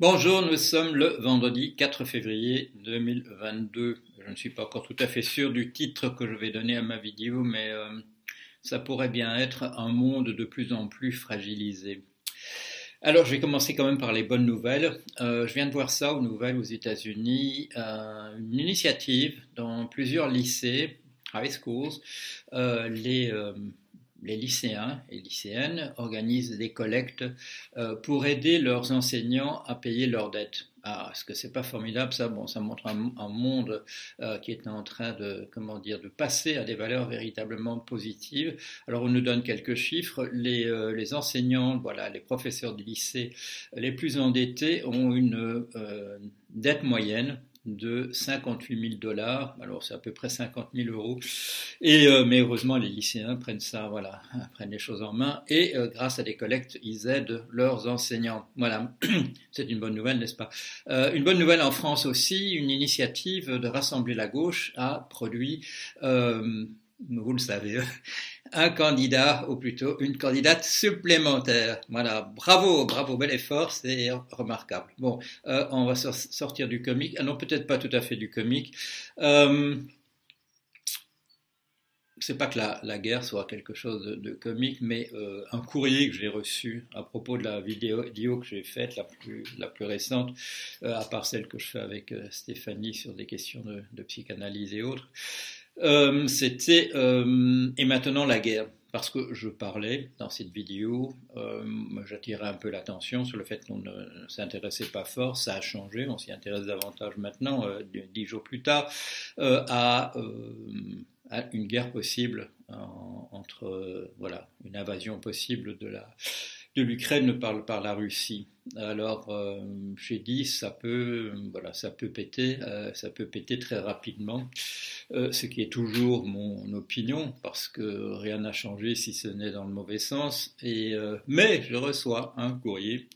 Bonjour, nous sommes le vendredi 4 février 2022. Je ne suis pas encore tout à fait sûr du titre que je vais donner à ma vidéo, mais euh, ça pourrait bien être un monde de plus en plus fragilisé. Alors, je vais commencer quand même par les bonnes nouvelles. Euh, je viens de voir ça aux nouvelles aux États-Unis, euh, une initiative dans plusieurs lycées, high schools, les les lycéens et lycéennes organisent des collectes euh, pour aider leurs enseignants à payer leurs dettes. Ah, est-ce que c'est pas formidable ça Bon, ça montre un, monde euh, qui est en train de, comment dire, de passer à des valeurs véritablement positives. Alors, on nous donne quelques chiffres. Les, euh, les enseignants, voilà, les professeurs du lycée les plus endettés ont une dette moyenne de 58 000 dollars. Alors c'est à peu près 50 000 euros. Et euh, mais heureusement les lycéens prennent ça, voilà, prennent les choses en main et euh, grâce à des collectes, ils aident leurs enseignants. Voilà, c'est une bonne nouvelle, n'est-ce pas? Euh, Une bonne nouvelle en France aussi, une initiative de rassembler la gauche a produit vous le savez, un candidat, ou plutôt une candidate supplémentaire. Voilà, bravo, bravo, bel effort, c'est remarquable. Bon, euh, on va sortir du comique. Ah non, peut-être pas tout à fait du comique. Euh, c'est pas que la, guerre soit quelque chose de, comique, mais euh, un courrier que j'ai reçu à propos de la vidéo, que j'ai faite, la plus, la plus récente, euh, à part celle que je fais avec Stéphanie sur des questions de, de psychanalyse et autres, euh, c'était euh, et maintenant la guerre. Parce que je parlais dans cette vidéo, euh, j'attirais un peu l'attention sur le fait qu'on ne s'intéressait pas fort, ça a changé, on s'y intéresse davantage maintenant, dix jours plus tard, à, une guerre possible entre, voilà, une invasion possible de la de l'Ukraine par, par la Russie. Alors euh, j'ai dit ça peut voilà ça peut péter euh, ça peut péter très rapidement. Euh, ce qui est toujours mon opinion parce que rien n'a changé si ce n'est dans le mauvais sens. Et mais je reçois un courrier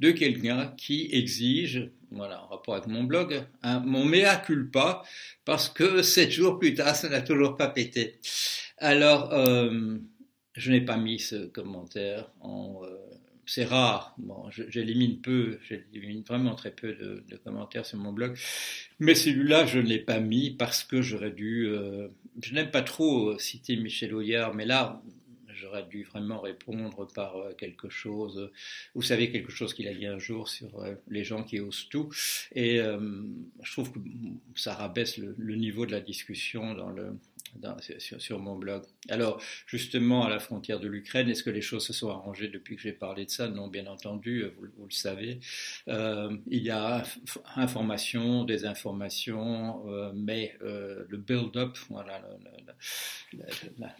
de quelqu'un qui exige voilà en rapport avec mon blog un, mon mea culpa parce que sept jours plus tard ça n'a toujours pas pété. Alors je n'ai pas mis ce commentaire en. Euh, c'est rare. Bon, j'élimine peu, j'élimine vraiment très peu de, commentaires sur mon blog. Mais celui-là, je ne l'ai pas mis parce que j'aurais dû. Euh, je n'aime pas trop citer Michel Auillard, mais là, j'aurais dû vraiment répondre par euh, quelque chose. Vous savez, quelque chose qu'il a dit un jour sur les gens qui osent tout. Et je trouve que ça rabaisse le niveau de la discussion dans le sur, mon blog. Alors, justement, à la frontière de l'Ukraine, est-ce que les choses se sont arrangées depuis que j'ai parlé de ça? Non, bien entendu, vous, le savez. Euh, il y a information, désinformation, euh, mais euh, le build-up,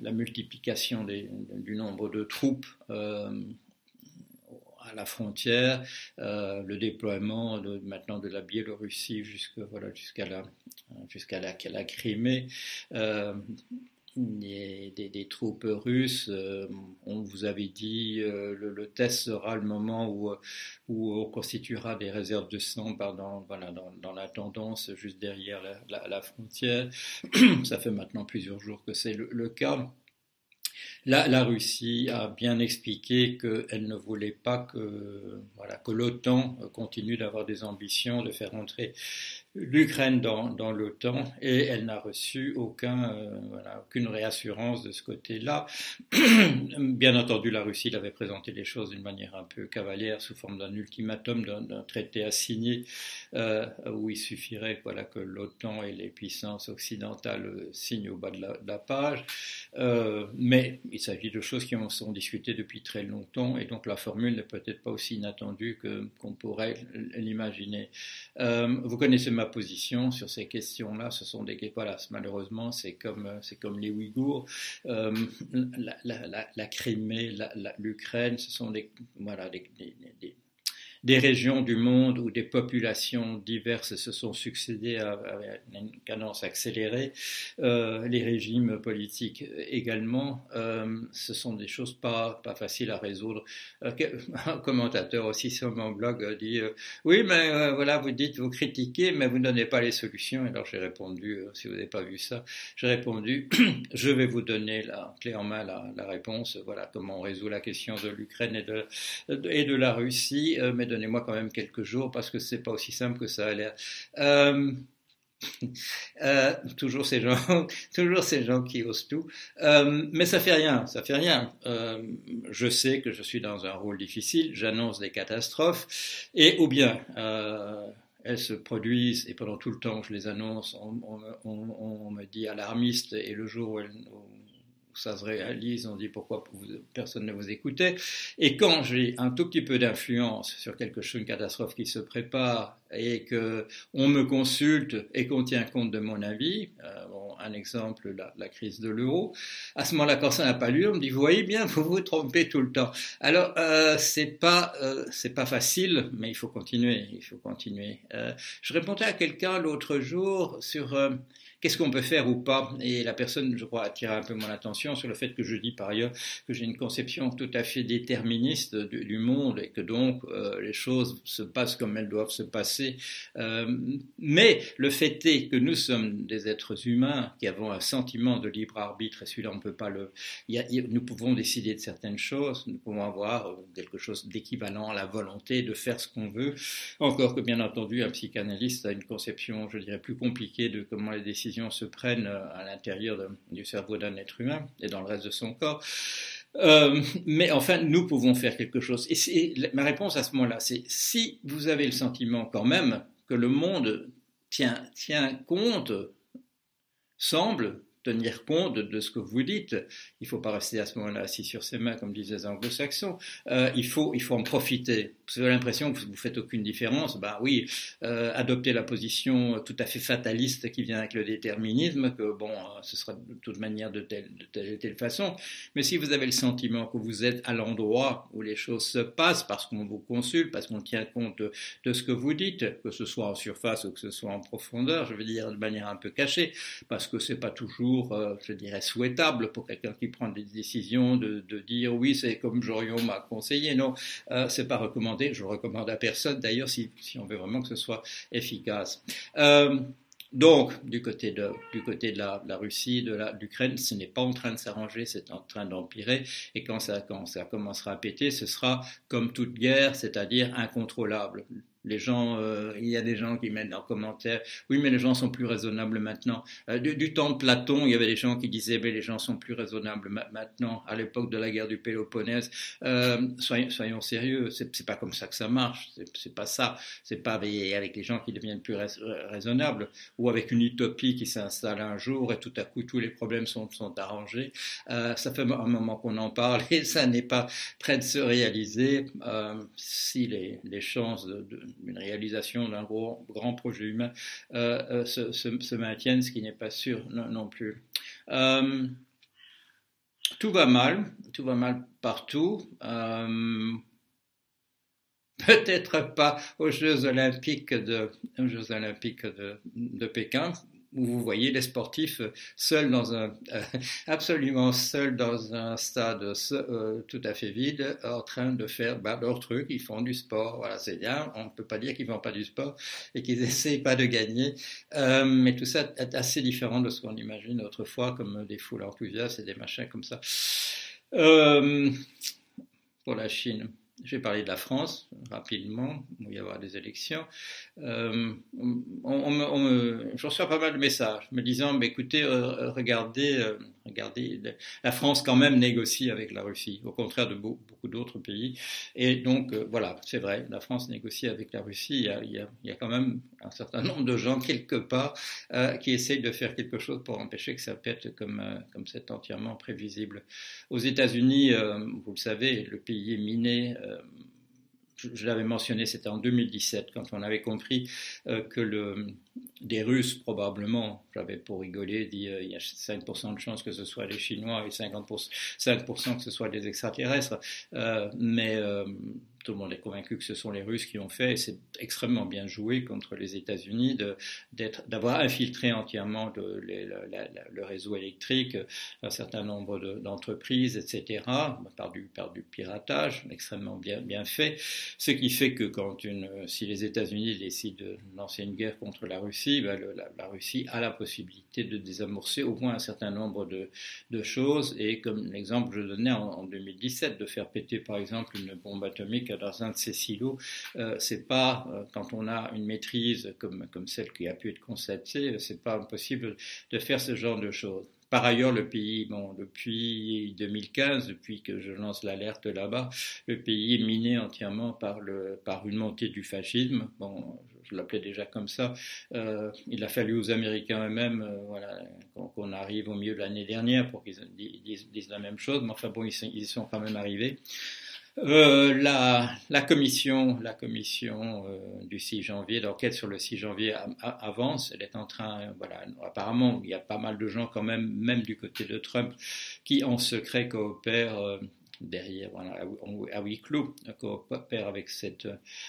la, multiplication du nombre de troupes à la frontière, euh, le déploiement maintenant de la Biélorussie jusqu'à voilà, jusqu'à la, jusqu'à la, Crimée. Euh, des, troupes russes. Euh, on vous avait dit euh, le, test sera le moment où, où on constituera des réserves de sang dans, voilà, dans, dans la tendance juste derrière la, la, frontière. Ça fait maintenant plusieurs jours que c'est le, cas. La, Russie a bien expliqué qu'elle ne voulait pas que, l'OTAN continue d'avoir des ambitions de faire entrer l'Ukraine dans, l'OTAN et elle n'a reçu aucun, euh, voilà, aucune réassurance de ce côté-là. Bien entendu, la Russie l'avait présenté les choses d'une manière un peu cavalière sous forme d'un ultimatum, d'un traité à signer euh, où il suffirait voilà, que l'OTAN et les puissances occidentales signent au bas de la, page. Euh, mais il s'agit de choses qui en sont discutées depuis très longtemps et donc la formule n'est peut-être pas aussi inattendue qu'on pourrait l'imaginer. Euh, vous connaissez ma position sur ces questions-là. Ce sont des voilà, malheureusement, c'est comme c'est comme les Ouïghours, euh, la, Crimée, l'Ukraine, ce sont des voilà des régions du monde où des populations diverses se sont succédées à, une cadence accélérée, euh, les régimes politiques également, euh, ce sont des choses pas, pas faciles à résoudre. Euh, un commentateur aussi sur mon blog dit Oui, mais voilà, vous dites, vous critiquez, mais vous ne donnez pas les solutions. Alors j'ai répondu, si vous n'avez pas vu ça, j'ai répondu Je vais vous donner la clé en main la, la réponse, voilà comment on résout la question de l'Ukraine et de, et de la Russie, mais de donnez-moi quand même quelques jours parce que c'est pas aussi simple que ça a l'air. Euh, euh, toujours ces gens, toujours ces gens qui osent tout. Euh, mais ça fait rien, ça fait rien. Je sais que je suis dans un rôle difficile, j'annonce des catastrophes, et ou bien elles se produisent et pendant tout le temps je les annonce, on, on, on, on me dit alarmiste et le jour où, elles, ça se réalise, on dit pourquoi personne ne vous écoutait. Et quand j'ai un tout petit peu d'influence sur quelque chose, une catastrophe qui se prépare, et que on me consulte et qu'on tient compte de mon avis, euh, un exemple, la, crise de l'euro, à ce moment-là, quand ça n'a pas lieu, on me dit, vous voyez bien, vous vous trompez tout le temps. Alors, euh, c'est pas, euh, pas facile, mais il faut continuer, il faut continuer. Euh, je répondais à quelqu'un l'autre jour sur qu'est-ce qu'on peut faire ou pas Et la personne, je crois, attire un peu mon attention sur le fait que je dis par ailleurs que j'ai une conception tout à fait déterministe du, monde et que donc les choses se passent comme elles doivent se passer. Euh, mais le fait est que nous sommes des êtres humains qui avons un sentiment de libre arbitre et celui-là on peut pas le. Nous pouvons décider de certaines choses, nous pouvons avoir euh, quelque chose d'équivalent à la volonté de faire ce qu'on veut. Encore que bien entendu un psychanalyste a une conception, je dirais, plus compliquée de comment les décisions se prennent euh, à l'intérieur du cerveau d'un être humain et dans le reste de son corps. Euh, mais enfin, nous pouvons faire quelque chose. Et ma réponse à ce moment-là, c'est si vous avez le sentiment quand même que le monde tient, compte, semble tenir compte de ce que vous dites. Il ne faut pas rester à ce moment-là assis sur ses mains, comme disaient les anglo-saxons. Euh, il, faut, il faut en profiter. Vous avez l'impression que vous ne faites aucune différence. Ben oui, euh, adopter la position tout à fait fataliste qui vient avec le déterminisme, que bon, euh, ce sera de toute manière de telle, de telle et telle façon. Mais si vous avez le sentiment que vous êtes à l'endroit où les choses se passent, parce qu'on vous consulte, parce qu'on tient compte de, ce que vous dites, que ce soit en surface ou que ce soit en profondeur, je veux dire de manière un peu cachée, parce que c'est pas toujours euh, je dirais, souhaitable pour quelqu'un qui prend des décisions de, de dire oui, c'est comme Jorion m'a conseillé. Non, euh, c'est pas recommandé. Je recommande à personne d'ailleurs si, on veut vraiment que ce soit efficace. Euh, donc, du côté de, la Russie, de l'Ukraine, ce n'est pas en train de s'arranger, c'est en train d'empirer. Et quand ça, quand ça commencera à péter, ce sera comme toute guerre, c'est-à-dire incontrôlable. Les gens, euh, il y a des gens qui mettent en commentaire, oui, mais les gens sont plus raisonnables maintenant. Euh, du, du, temps de Platon, il y avait des gens qui disaient, mais les gens sont plus raisonnables ma maintenant. À l'époque de la guerre du Péloponnèse, euh, soyons, soyons, sérieux, c'est pas comme ça que ça marche. C'est pas ça. C'est pas avec, les gens qui deviennent plus rais, raisonnables ou avec une utopie qui s'installe un jour et tout à coup tous les problèmes sont, sont arrangés. Euh, ça fait un moment qu'on en parle et ça n'est pas prêt de se réaliser euh, si les, les chances de, de une réalisation d'un grand projet humain euh, euh, se, maintiennent, ce qui n'est pas sûr non, plus. Euh, tout va mal, tout va mal partout. Peut-être pas aux Jeux olympiques de Pékin, où vous voyez les sportifs un, euh, absolument seuls dans un stade euh, tout à fait vide, en train de faire bah, leur truc, ils font du sport, voilà, c'est bien, on ne peut pas dire qu'ils font pas du sport et qu'ils essayent pas de gagner, euh, mais tout ça est assez différent de ce qu'on imagine autrefois, comme des foules enthousiastes et des machins comme ça. Euh, pour la Chine. Je vais parler de la France rapidement, où il y avoir des élections. Euh, on, on, on me, je reçois pas mal de messages me disant, mais écoutez, euh, regardez, euh, regardez, la France quand même négocie avec la Russie, au contraire de beaucoup, d'autres pays. Et donc, euh, voilà, c'est vrai, la France négocie avec la Russie. Il y, a, quand même un certain nombre de gens quelque part euh, qui essayent de faire quelque chose pour empêcher que ça pète comme, euh, comme c'est entièrement prévisible. Aux États-Unis, vous le savez, le pays est miné je, l'avais mentionné, c'était en 2017, quand on avait compris euh, que des Russes, probablement, j'avais pour rigoler dit euh, il y a 5% de chances que ce soit les Chinois et 50%, 5% que ce soit des extraterrestres. Euh, mais tout le monde est convaincu que ce sont les Russes qui ont fait, et c'est extrêmement bien joué contre les États-Unis d'avoir infiltré entièrement le, réseau électrique, un certain nombre d'entreprises, etc., par du, piratage, extrêmement bien, fait, ce qui fait que quand une, si les États-Unis décident de lancer une guerre contre la Russie, ben la, Russie a la possibilité de désamorcer au moins un certain nombre de, choses, et comme l'exemple que je donnais en 2017, de faire péter par exemple une bombe atomique dans un de ces silos. Euh, c'est pas euh, quand on a une maîtrise comme comme celle qui a pu être constatée, c'est pas impossible de faire ce genre de choses. Par ailleurs, le pays, bon, depuis 2015, depuis que je lance l'alerte là-bas, le pays est miné entièrement par, le, par une montée du fascisme. Bon, je l'appelais déjà comme ça. Euh, il a fallu aux Américains eux-mêmes euh, voilà, qu'on arrive au milieu de l'année dernière pour qu'ils disent, disent, la même chose, mais enfin bon, ils, ils y sont quand même arrivés. Euh, la, la, commission, la commission euh, du 6 janvier, l'enquête sur le 6 janvier avance. Elle est en train, voilà, apparemment, il y a pas mal de gens quand même, même du côté de Trump, qui en secret coopèrent euh, derrière, voilà, à huis clos, coopère avec cette,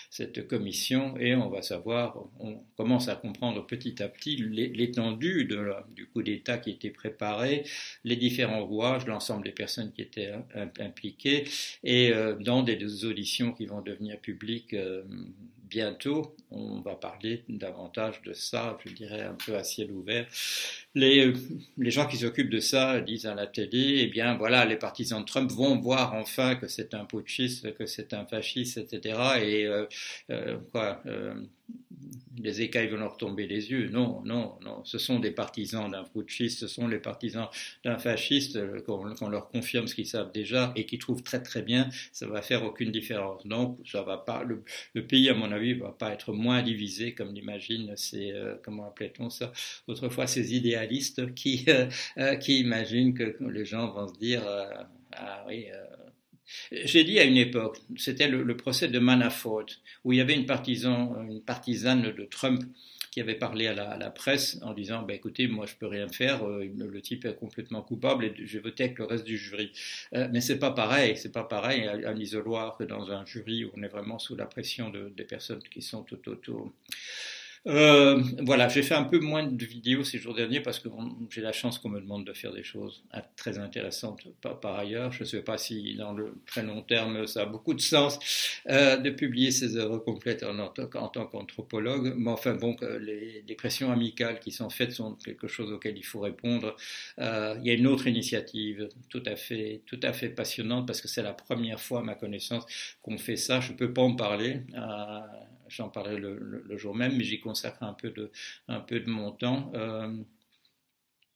cette commission et on va savoir, on commence à comprendre petit à petit l'étendue du coup d'État qui était préparé, les différents rouages, l'ensemble des personnes qui étaient impliquées et euh, dans des auditions qui vont devenir publiques euh, bientôt, on va parler davantage de ça, je dirais un peu à ciel ouvert. Les, les gens qui s'occupent de ça disent à la télé, eh bien voilà, les partisans de Trump vont voir enfin que c'est un putschiste, que c'est un fasciste, etc. Et euh, euh, quoi, euh, les écailles vont leur tomber les yeux. Non, non, non. Ce sont des partisans d'un putschiste, ce sont les partisans d'un fasciste qu'on leur confirme ce qu'ils savent déjà et qui trouvent très très bien. Ça va faire aucune différence. Donc, ça va pas. Le, le pays, à mon avis, va pas être moins divisé comme l'imagine ces euh, comment appelait-on ça autrefois ces idéalistes qui euh, euh, qui imaginent que les gens vont se dire ah oui j'ai dit à une époque, c'était le, procès de Manafort, où il y avait une, partisan, une partisane de Trump qui avait parlé à la, presse en disant bah, écoutez, moi je peux rien faire, euh, le type est complètement coupable et je voté avec le reste du jury. Euh, mais c'est pas pareil, c'est pas pareil à, un isoloir que dans un jury où on est vraiment sous la pression de, des personnes qui sont tout autour. Euh, voilà, j'ai fait un peu moins de vidéos ces jours derniers parce que j'ai la chance qu'on me demande de faire des choses très intéressantes par, ailleurs. Je ne sais pas si dans le très long terme ça a beaucoup de sens euh, de publier ces œuvres complètes en, tant qu'anthropologue, mais enfin bon, les, les, pressions amicales qui sont faites sont quelque chose auquel il faut répondre. Euh, il y a une autre initiative tout à fait, tout à fait passionnante parce que c'est la première fois à ma connaissance qu'on fait ça. Je ne peux pas en parler. J'en parlerai le, jour même, mais j'y consacre un peu de, mon temps. Euh,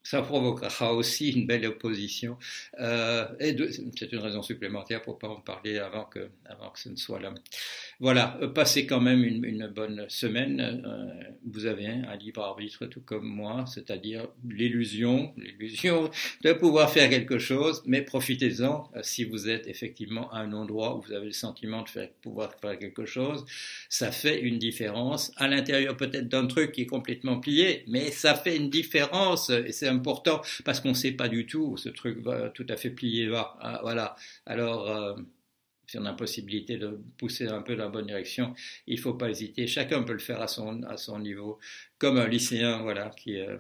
ça provoquera aussi une belle opposition. Euh, et c'est une raison supplémentaire pour pas en parler avant que, avant que ce ne soit là. Voilà, euh, passez quand même une, une bonne semaine. Euh, vous avez un libre arbitre tout comme moi, c'est-à-dire l'illusion, l'illusion de pouvoir faire quelque chose, mais profitez-en euh, si vous êtes effectivement à un endroit où vous avez le sentiment de faire, pouvoir faire quelque chose. Ça fait une différence à l'intérieur peut-être d'un truc qui est complètement plié, mais ça fait une différence et c'est important parce qu'on ne sait pas du tout où ce truc va tout à fait plier va. Ah, voilà. Alors, euh, si on a possibilité de pousser un peu dans la bonne direction, il ne faut pas hésiter. Chacun peut le faire à son, à son niveau, comme un lycéen, voilà, qui euh,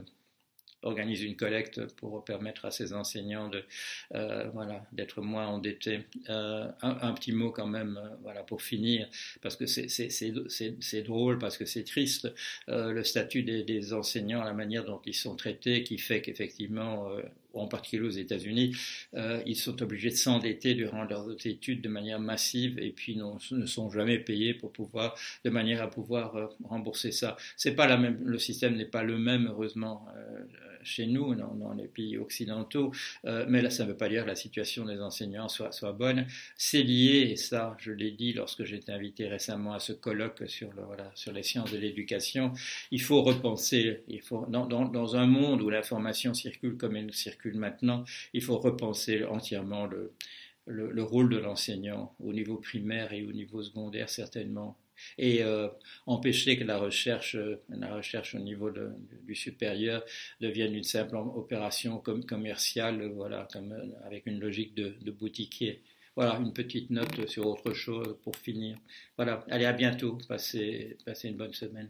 organise une collecte pour permettre à ses enseignants de euh, voilà d'être moins endettés. Euh, un, petit mot quand même voilà pour finir parce que c'est drôle parce que c'est triste le statut des, enseignants la manière dont ils sont traités qui fait qu'effectivement en particulier aux États-Unis, euh, ils sont obligés de s'endetter durant leurs études de manière massive et puis ne sont jamais payés pour pouvoir, de manière à pouvoir euh, rembourser ça. C'est pas le système n'est pas le même heureusement euh, chez nous, dans, les pays occidentaux, euh, mais là ça ne veut pas dire que la situation des enseignants soit, bonne. C'est lié, et ça je l'ai dit lorsque j'ai été invité récemment à ce colloque sur, le, voilà, sur les sciences de l'éducation, il faut repenser, il faut, dans, dans, un monde où l'information circule comme elle circule maintenant, il faut repenser entièrement le, le rôle de l'enseignant au niveau primaire et au niveau secondaire certainement et euh, empêcher que la recherche, la recherche au niveau du supérieur devienne une simple opération com commerciale, voilà, comme, avec une logique de, de boutiquier. Voilà, une petite note sur autre chose pour finir. Voilà, allez, à bientôt. Passez, passez une bonne semaine.